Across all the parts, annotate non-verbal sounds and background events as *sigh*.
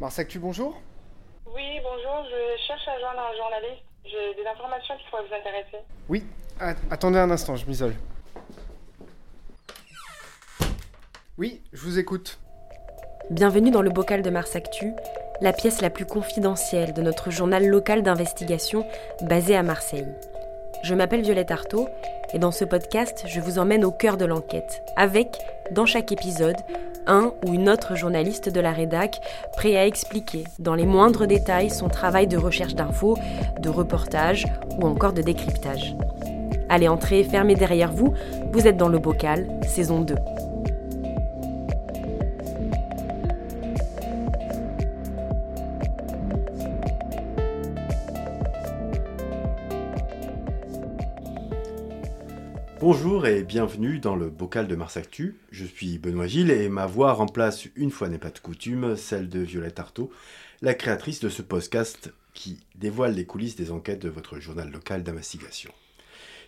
Marsactu, bonjour Oui, bonjour, je cherche à joindre un journaliste. J'ai des informations qui pourraient vous intéresser. Oui, attendez un instant, je m'isole. Oui, je vous écoute. Bienvenue dans le bocal de Marsactu, la pièce la plus confidentielle de notre journal local d'investigation basé à Marseille. Je m'appelle Violette Artaud et dans ce podcast, je vous emmène au cœur de l'enquête, avec, dans chaque épisode, un ou une autre journaliste de la rédac prêt à expliquer dans les moindres détails son travail de recherche d'infos, de reportage ou encore de décryptage. Allez, entrez, fermez derrière vous, vous êtes dans le bocal, saison 2. Bonjour et bienvenue dans le bocal de Mars Actu. Je suis Benoît Gilles et ma voix remplace, une fois n'est pas de coutume, celle de Violette Artaud, la créatrice de ce podcast qui dévoile les coulisses des enquêtes de votre journal local d'investigation.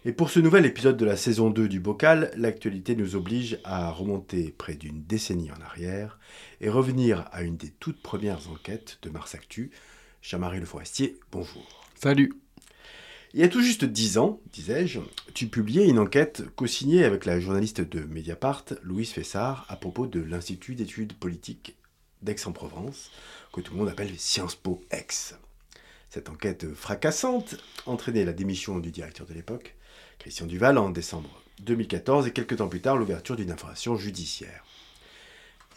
Et pour ce nouvel épisode de la saison 2 du bocal, l'actualité nous oblige à remonter près d'une décennie en arrière et revenir à une des toutes premières enquêtes de Mars Actu. Le Forestier, bonjour. Salut. Il y a tout juste dix ans, disais-je, tu publiais une enquête co-signée avec la journaliste de Mediapart, Louise Fessard, à propos de l'Institut d'études politiques d'Aix-en-Provence, que tout le monde appelle Sciences Po Aix. Cette enquête fracassante entraînait la démission du directeur de l'époque, Christian Duval, en décembre 2014 et quelques temps plus tard l'ouverture d'une information judiciaire.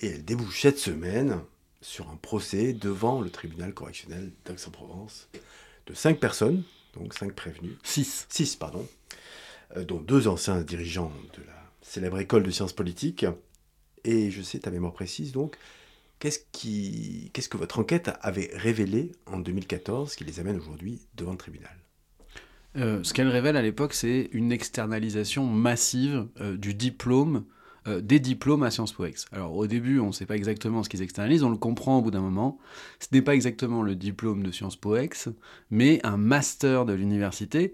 Et elle débouche cette semaine sur un procès devant le tribunal correctionnel d'Aix-en-Provence de cinq personnes donc cinq prévenus. Six. Six, pardon. Euh, dont deux anciens dirigeants de la célèbre école de sciences politiques. Et je sais ta mémoire précise, donc, qu'est-ce, qui, qu'est-ce que votre enquête avait révélé en 2014 qui les amène aujourd'hui devant le tribunal? Euh, Ce qu'elle révèle à l'époque, c'est une externalisation massive euh, du diplôme euh, des diplômes à Sciences Po Ex. Alors au début, on ne sait pas exactement ce qu'ils externalisent, on le comprend au bout d'un moment. Ce n'est pas exactement le diplôme de Sciences Po Ex, mais un master de l'université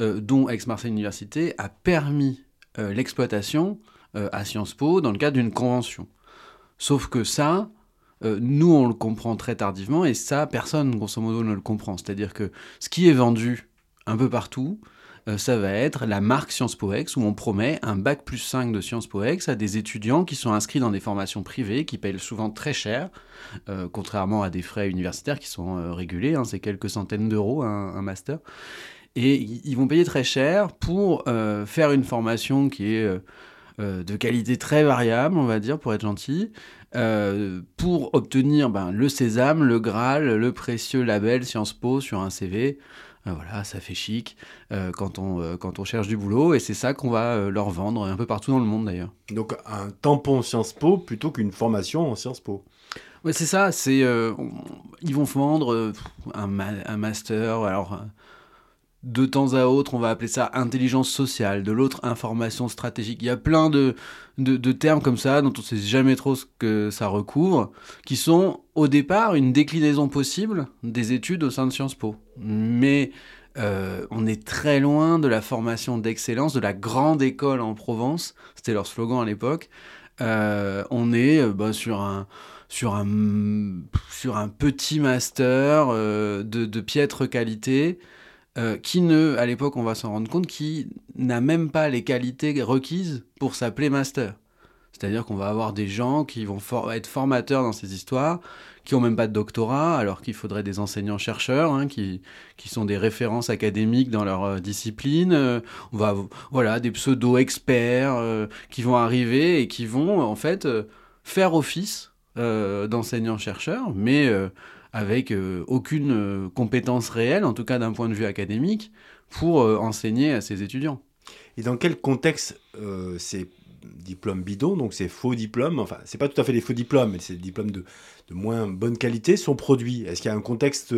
euh, dont Aix-Marseille Université a permis euh, l'exploitation à Sciences Po dans le cadre d'une convention. Sauf que ça, nous, on le comprend très tardivement, et ça, personne, grosso modo, ne le comprend. C'est-à-dire que ce qui est vendu un peu partout, ça va être la marque Sciences Po Ex, où on promet un bac plus 5 de Sciences Po Ex à des étudiants qui sont inscrits dans des formations privées, qui payent souvent très cher, euh, contrairement à des frais universitaires qui sont euh, régulés, hein, c'est quelques centaines d'euros un, master. Et ils vont payer très cher pour faire une formation qui est de qualité très variable, on va dire, pour être gentil, pour obtenir ben, le sésame, le Graal, le précieux label Sciences Po sur un CV. Euh, voilà, ça fait chic euh, quand, on, euh, quand on cherche du boulot et c'est ça qu'on va leur vendre un peu partout dans le monde d'ailleurs. Donc un tampon Sciences Po plutôt qu'une formation en Sciences Po. Ouais, c'est ça, c'est ils vont vendre un, un, master alors de temps à autre, on va appeler ça intelligence sociale, de l'autre information stratégique. Il y a plein de, de, termes comme ça dont on ne sait jamais trop ce que ça recouvre, qui sont au départ une déclinaison possible des études au sein de Sciences Po. Mais euh, on est très loin de la formation d'excellence, de la grande école en Provence, c'était leur slogan à l'époque. Euh, on est euh, bah, sur un sur un sur un petit master de, de piètre qualité euh, qui ne, à l'époque, on va s'en rendre compte, qui n'a même pas les qualités requises pour s'appeler master. C'est-à-dire qu'on va avoir des gens qui vont être formateurs dans ces histoires, qui ont même pas de doctorat, alors qu'il faudrait des enseignants-chercheurs, hein, qui, qui sont des références académiques dans leur euh, discipline. Euh, on va, voilà, des pseudo-experts qui vont arriver et qui vont, en fait, faire office d'enseignants-chercheurs, mais avec euh, aucune euh, compétence réelle, en tout cas d'un point de vue académique, pour euh, enseigner à ses étudiants. Et dans quel contexte ces diplômes bidons, donc ces faux diplômes, enfin, c'est pas tout à fait des faux diplômes, mais c'est des diplômes de, de, moins bonne qualité, sont produits? Est-ce qu'il y a un contexte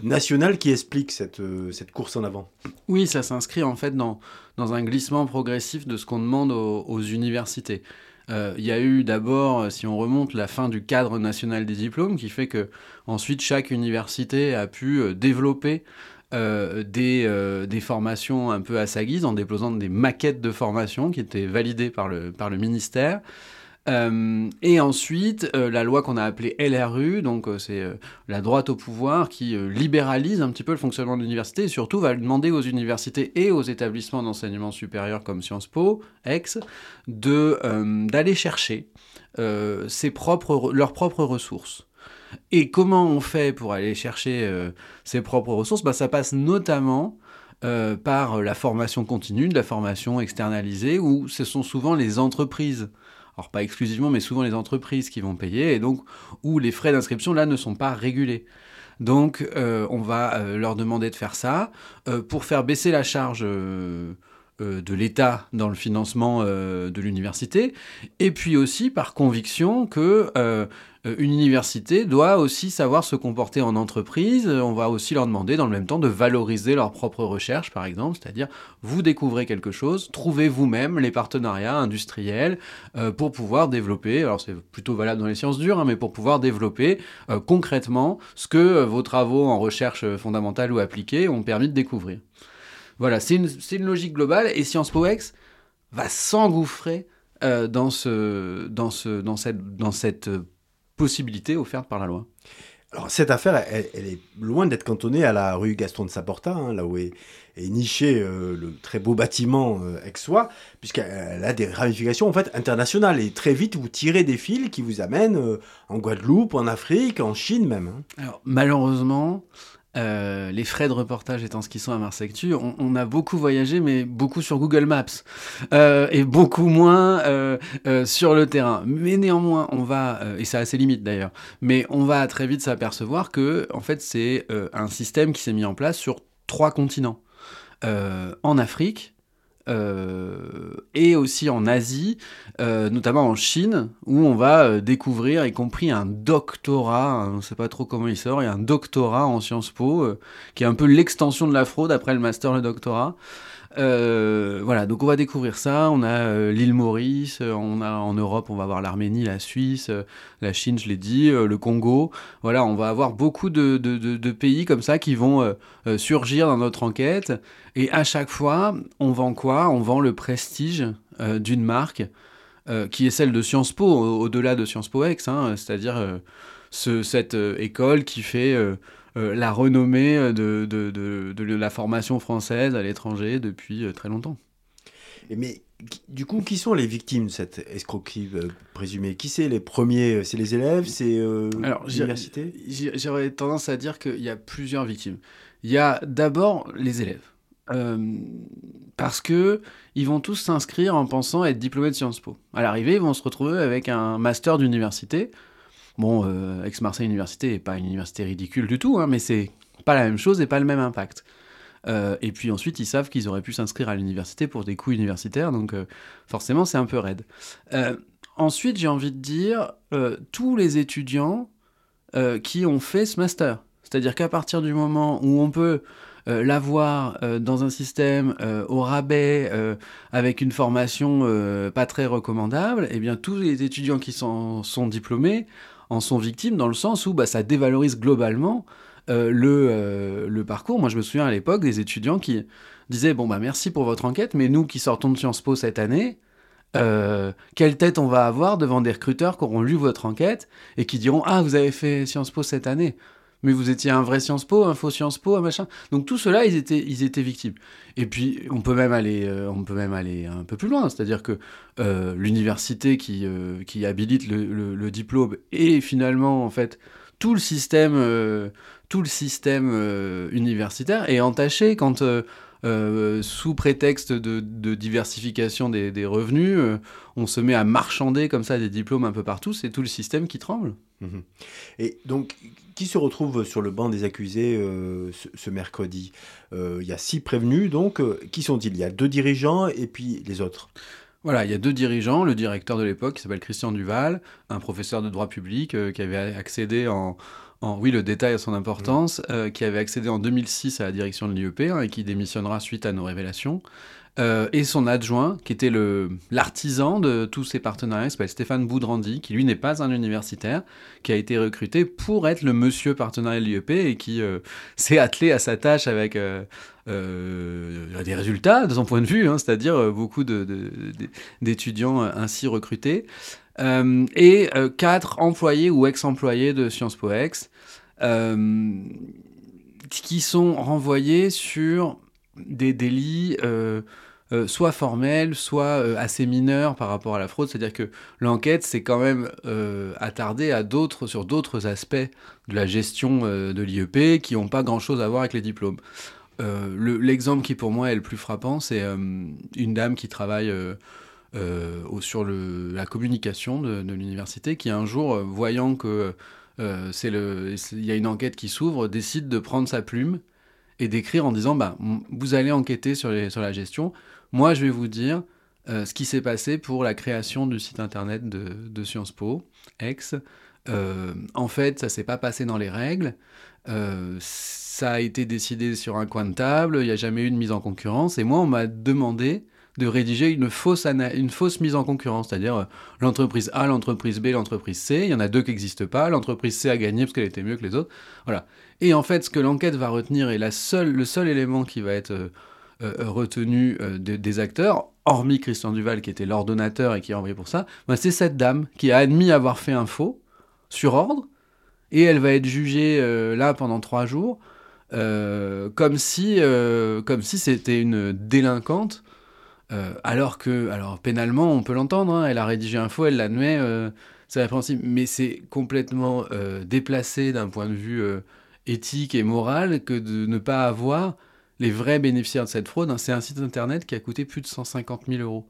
national qui explique cette, cette course en avant? Oui, ça s'inscrit en fait dans, dans un glissement progressif de ce qu'on demande aux universités. Euh, il y a eu d'abord, euh, si on remonte, la fin du cadre national des diplômes, qui fait que ensuite chaque université a pu euh, développer des, formations un peu à sa guise en déposant des maquettes de formation qui étaient validées par le ministère. Euh, et ensuite, euh, la loi qu'on a appelée LRU, donc euh, c'est la droite au pouvoir, qui libéralise un petit peu le fonctionnement de l'université et surtout va demander aux universités et aux établissements d'enseignement supérieur comme Sciences Po, ex, d'aller chercher ses propres, leurs propres ressources. Et comment on fait pour aller chercher ses propres ressources? Bah, Ça passe notamment par la formation continue, de la formation externalisée, où ce sont souvent les entreprises, alors pas exclusivement, mais souvent les entreprises qui vont payer, et donc où les frais d'inscription, là, ne sont pas régulés. Donc, euh, on va euh, leur demander de faire ça euh, pour faire baisser la charge de l'État dans le financement euh, de l'université, et puis aussi par conviction que euh, euh, une université doit aussi savoir se comporter en entreprise. On va aussi leur demander dans le même temps de valoriser leur propre recherche, par exemple, c'est-à-dire vous découvrez quelque chose, trouvez vous-même les partenariats industriels euh, pour pouvoir développer, alors c'est plutôt valable dans les sciences dures, hein, mais pour pouvoir développer euh, concrètement ce que euh, vos travaux en recherche euh, fondamentale ou appliquée ont permis de découvrir. Voilà, c'est une, logique globale et Sciences Po Ex va s'engouffrer euh, dans, ce, dans, ce, dans, cette, dans cette euh, possibilité offerte par la loi. Alors cette affaire, elle, elle est loin d'être cantonnée à la rue Gaston de Saporta, hein, là où est, est niché euh, le très beau bâtiment euh, Aixois, puisqu'elle a des ramifications en fait internationales. Et très vite, vous tirez des fils qui vous amènent euh, en Guadeloupe, en Afrique, en Chine même. hein. Alors, malheureusement, euh, les frais de reportage étant ce qu'ils sont à Marsectu, on, on a beaucoup voyagé, mais beaucoup sur Google Maps euh, et beaucoup moins euh, sur le terrain. Mais néanmoins, on va, et ça a ses limites d'ailleurs, mais on va très vite s'apercevoir que, en fait, c'est un système qui s'est mis en place sur trois continents. En Afrique, euh, et aussi en Asie, euh, notamment en Chine, où on va euh, découvrir, y compris un doctorat, hein, on ne sait pas trop comment il sort, il y a un doctorat en Sciences Po, euh, qui est un peu l'extension de la fraude après le master, le doctorat. Euh, voilà, donc on va découvrir ça. On a euh, l'île Maurice, euh, on a en Europe, on va avoir l'Arménie, la Suisse, la Chine, je l'ai dit, le Congo. Voilà, on va avoir beaucoup de, pays comme ça qui vont surgir dans notre enquête. Et à chaque fois, on vend quoi? On vend le prestige d'une marque qui est celle de Sciences Po, au- au-delà de Sciences Po Ex, hein, c'est-à-dire ce, cette école qui fait la renommée de, de, de, de la formation française à l'étranger depuis euh, très longtemps. Mais du coup, qui sont les victimes de cette escroquerie euh, présumée? Qui c'est les premiers C'est les élèves C'est euh, l'université? j'aurais tendance à dire qu'il y a plusieurs victimes. Il y a d'abord les élèves. Euh, parce que ils vont tous s'inscrire en pensant être diplômés de Sciences Po. À l'arrivée, ils vont se retrouver avec un master d'université. Bon, euh, Aix-Marseille Université n'est pas une université ridicule du tout, hein, mais c'est pas la même chose et pas le même impact. Euh, et puis ensuite, ils savent qu'ils auraient pu s'inscrire à l'université pour des coûts universitaires, donc euh, forcément, c'est un peu raide. Euh, ensuite, j'ai envie de dire, tous les étudiants qui ont fait ce master. C'est-à-dire qu'à partir du moment où on peut l'avoir dans un système au rabais, avec une formation pas très recommandable, eh bien tous les étudiants qui sont diplômés en sont victimes dans le sens où bah, ça dévalorise globalement euh, le, euh, le parcours. Moi je me souviens à l'époque des étudiants qui disaient bon bah merci pour votre enquête, mais nous qui sortons de Sciences Po cette année, euh, quelle tête on va avoir devant des recruteurs qui auront lu votre enquête et qui diront Ah, vous avez fait Sciences Po cette année, mais vous étiez un vrai Sciences Po, un faux Sciences Po, un machin. Donc tout cela, ils étaient, ils étaient victimes. Et puis on peut même aller, euh, on peut même aller un peu plus loin, c'est-à-dire que euh, l'université qui, euh, qui habilite le, diplôme et finalement en fait tout le système, tout le système universitaire est entaché quand sous prétexte de, diversification des, revenus, on se met à marchander comme ça des diplômes un peu partout, c'est tout le système qui tremble. Mhm. Et donc, qui se retrouve sur le banc des accusés euh, ce, ce mercredi Euh, Il y a six prévenus, donc euh, qui sont-ils Il? Y a deux dirigeants et puis les autres. Voilà, il y a deux dirigeants, le directeur de l'époque qui s'appelle Christian Duval, un professeur de droit public euh, qui avait accédé en, en- oui, le détail a son importance, euh, qui avait accédé en 2006 à la direction de l'IEP hein, et qui démissionnera suite à nos révélations. Euh, et son adjoint, qui était le l'artisan de tous ces partenariats, s'appelle Stéphane Boudrandi, qui lui n'est pas un universitaire, qui a été recruté pour être le monsieur partenariat de l'IEP et qui euh, *laughs* s'est attelé à sa tâche avec euh, euh, des résultats de son point de vue, hein, c'est-à-dire beaucoup de- de- de- d'étudiants ainsi recrutés. Et quatre employés ou ex-employés de Sciences Po Ex qui sont renvoyés sur des délits euh, euh, soit formels, soit euh, assez mineurs par rapport à la fraude. C'est-à-dire que l'enquête s'est quand même attardée à d'autres, sur d'autres aspects de la gestion de l'IEP qui n'ont pas grand-chose à voir avec les diplômes. Le- L'exemple qui pour moi est le plus frappant, c'est une dame qui travaille sur la communication de, l'université qui un jour, voyant que euh, c'est le, c'est- il y a une enquête qui s'ouvre, décide de prendre sa plume et d'écrire en disant bah, vous allez enquêter sur, les, sur la gestion. Moi, je vais vous dire euh, ce qui s'est passé pour la création du site internet de, Sciences Po, ex. Euh, en fait, ça s'est pas passé dans les règles. Euh, ça a été décidé sur un coin de table. Il n'y a jamais eu de mise en concurrence. Et moi, on m'a demandé de rédiger une fausse, une fausse mise en concurrence, c'est-à-dire l'entreprise A, l'entreprise B, l'entreprise C. Il y en a deux qui n'existent pas. L'entreprise C a gagné parce qu'elle était mieux que les autres. Voilà. Et en fait, ce que l'enquête va retenir et la seule, le seul élément qui va être euh, euh, retenu euh, de- des acteurs, hormis Christian Duval qui était l'ordonnateur et qui a envoyé pour ça, bah, c'est cette dame qui a admis avoir fait un faux sur ordre et elle va être jugée là pendant trois jours comme si comme si c'était une délinquante alors que alors pénalement on peut l'entendre hein, elle a rédigé un faux elle l'admet c'est répréhensible. Mais c'est complètement déplacé d'un point de vue éthique et moral que de ne pas avoir les vrais bénéficiaires de cette fraude. C'est un site internet qui a coûté plus de 150 000 euros.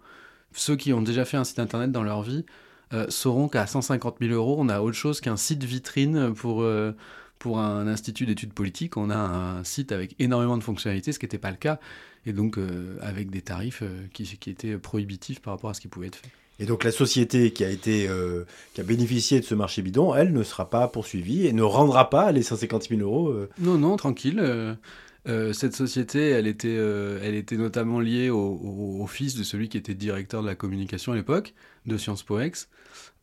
Ceux qui ont déjà fait un site internet dans leur vie euh, sauront qu'à 150 000 euros, on a autre chose qu'un site vitrine pour, euh, pour un institut d'études politiques. On a un site avec énormément de fonctionnalités, ce qui n'était pas le cas, et donc euh, avec des tarifs qui, qui étaient prohibitifs par rapport à ce qui pouvait être fait. Et donc la société qui a été euh, qui a bénéficié de ce marché bidon, elle ne sera pas poursuivie et ne rendra pas les 150 000 euros. euh. Non, non, tranquille. euh, cette société, elle était, elle était notamment liée au, fils de celui qui était directeur de la communication à l'époque, de Sciences Po Ex.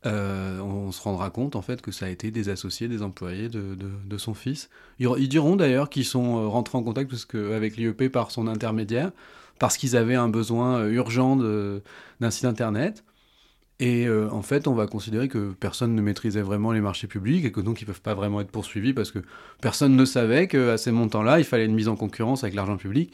Euh, on se rendra compte en fait que ça a été des associés, des employés de, de- son fils. Ils, diront d'ailleurs qu'ils sont rentrés en contact avec l'IEP par son intermédiaire, parce qu'ils avaient un besoin urgent d'un site internet. Et euh, en fait, on va considérer que personne ne maîtrisait vraiment les marchés publics et que donc ils peuvent pas vraiment être poursuivis parce que personne ne savait qu'à ces montants-là, il fallait une mise en concurrence avec l'argent public.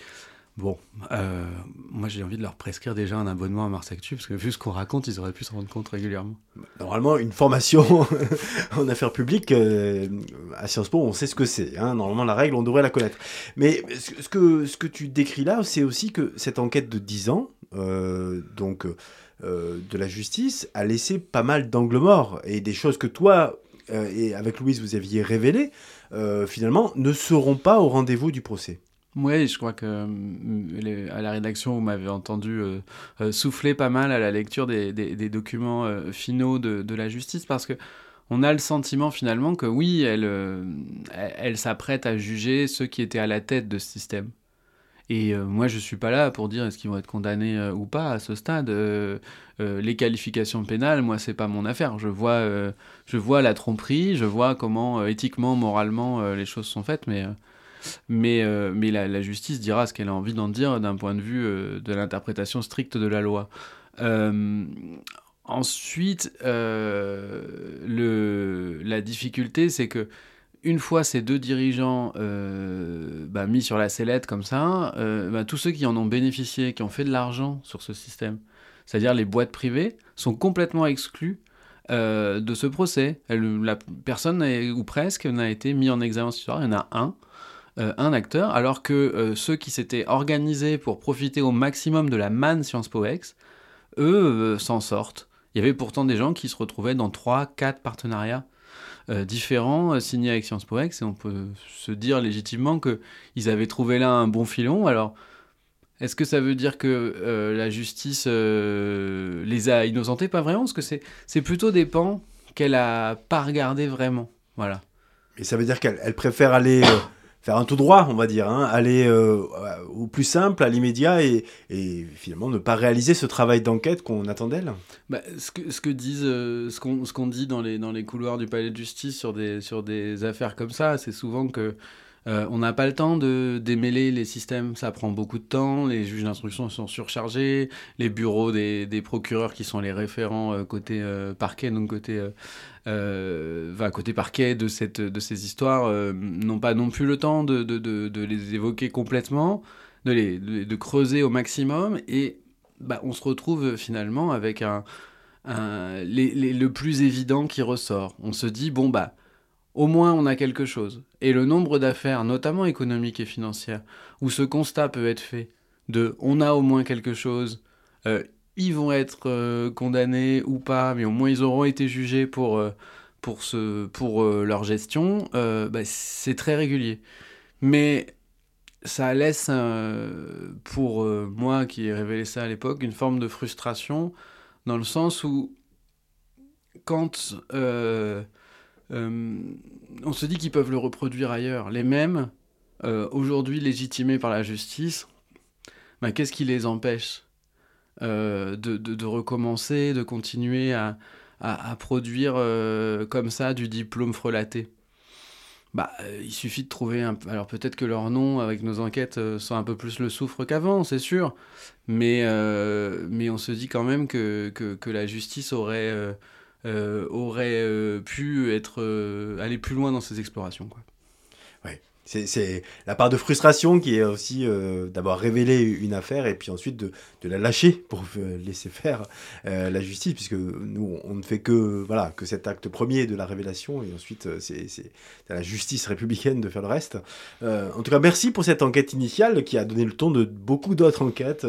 Bon, euh, moi j'ai envie de leur prescrire déjà un abonnement à Mars Actu parce que vu ce qu'on raconte, ils auraient pu s'en rendre compte régulièrement. Normalement, une formation *laughs* en affaires publiques euh, à Sciences Po, on sait ce que c'est. hein. Normalement, la règle, on devrait la connaître. Mais ce que, ce que tu décris là, c'est aussi que cette enquête de 10 ans, donc euh, de la justice, a laissé pas mal d'angles morts et des choses que toi euh, et avec Louise vous aviez révélées, euh, finalement, ne seront pas au rendez-vous du procès. Oui, je crois que à la rédaction, vous m'avez entendu souffler pas mal à la lecture des, documents finaux de, la justice parce que on a le sentiment finalement que oui, elle, elle s'apprête à juger ceux qui étaient à la tête de ce système. Et euh, moi, je suis pas là pour dire est-ce qu'ils vont être condamnés euh, ou pas à ce stade. Euh, les qualifications pénales, moi, c'est pas mon affaire. Je vois, je vois la tromperie, je vois comment éthiquement, moralement, les choses sont faites, mais mais, la, justice dira ce qu'elle a envie d'en dire d'un point de vue de l'interprétation stricte de la loi. Ensuite, la difficulté, c'est que une fois ces deux dirigeants euh, bah, mis sur la sellette comme ça, euh, bah, tous ceux qui en ont bénéficié, qui ont fait de l'argent sur ce système, c'est-à-dire les boîtes privées, sont complètement exclus euh, de ce procès. Personne, ou presque, n'a été mis en examen ce soir. Il y en a un un acteur, alors que ceux qui s'étaient organisés pour profiter au maximum de la manne Sciences Po Ex, eux s'en sortent. Il y avait pourtant des gens qui se retrouvaient dans 3-4 partenariats euh, différents euh, signés avec Sciences Po Ex, et on peut se dire légitimement qu'ils avaient trouvé là un bon filon. Alors, est-ce que ça veut dire que euh, la justice les a innocentés? Pas vraiment, parce que c'est plutôt des pans qu'elle a pas regardé vraiment. Voilà. Et ça veut dire qu'elle elle préfère aller faire un tout droit, on va dire, hein, aller euh, au plus simple, à l'immédiat, et, finalement ne pas réaliser ce travail d'enquête qu'on attend d'elle. Bah, ce, que, ce que disent, euh, ce qu'on ce qu'on dit dans les, dans les couloirs du palais de justice sur des, sur des affaires comme ça, c'est souvent que Euh, on n'a pas le temps de démêler les systèmes, ça prend beaucoup de temps, les juges d'instruction sont surchargés, les bureaux des, procureurs qui sont les référents euh, côté euh, parquet, donc côté, côté parquet de, cette, de ces histoires, n'ont pas non plus le temps de, de, les évoquer complètement, de, les, de, creuser au maximum, et bah, on se retrouve finalement avec un, le plus évident qui ressort. On se dit, bon, bah, au moins on a quelque chose. Et le nombre d'affaires, notamment économiques et financières, où ce constat peut être fait de on a au moins quelque chose, euh, ils vont être euh, condamnés ou pas, mais au moins ils auront été jugés pour, euh, pour, leur gestion, bah, c'est très régulier. Mais ça laisse, pour moi qui ai révélé ça à l'époque, une forme de frustration, dans le sens où quand on se dit qu'ils peuvent le reproduire ailleurs. Les mêmes, euh, aujourd'hui légitimés par la justice, bah, qu'est-ce qui les empêche euh, de, recommencer, de continuer à, produire comme ça du diplôme frelaté? Bah, il suffit de trouver. Alors peut-être que leur nom, avec nos enquêtes, sont un peu plus le souffre qu'avant, c'est sûr. Mais, on se dit quand même que, la justice aurait euh, aurait euh, pu être, euh, aller plus loin dans ses explorations. Quoi. C'est la part de frustration qui est aussi euh, d'avoir révélé une affaire et puis ensuite de, la lâcher pour laisser faire euh, la justice, puisque nous, on ne fait que, voilà, que cet acte premier de la révélation et ensuite euh, c'est à la justice républicaine de faire le reste. en tout cas, merci pour cette enquête initiale qui a donné le ton de beaucoup d'autres enquêtes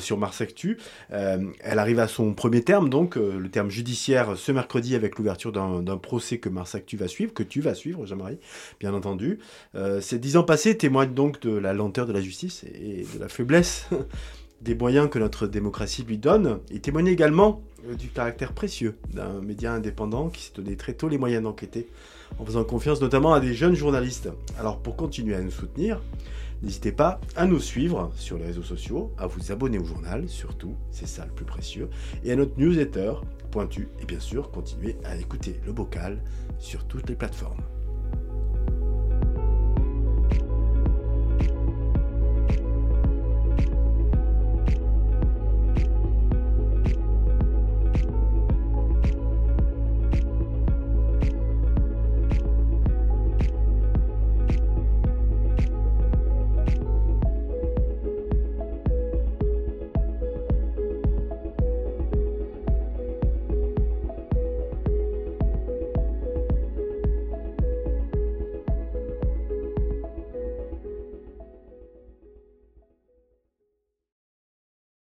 sur Mars Actu. elle arrive à son premier terme, donc le terme judiciaire, ce mercredi avec l'ouverture d'un procès que Mars Actu va suivre, que tu vas suivre, Jean-Marie, bien entendu. Euh, ces dix ans passés témoignent donc de la lenteur de la justice et de la faiblesse *laughs* des moyens que notre démocratie lui donne. Il témoigne également euh, du caractère précieux d'un média indépendant qui s'est donné très tôt les moyens d'enquêter, en faisant confiance notamment à des jeunes journalistes. Alors pour continuer à nous soutenir, n'hésitez pas à nous suivre sur les réseaux sociaux, à vous abonner au journal, surtout, c'est ça le plus précieux, et à notre newsletter pointu, et bien sûr continuer à écouter le bocal sur toutes les plateformes.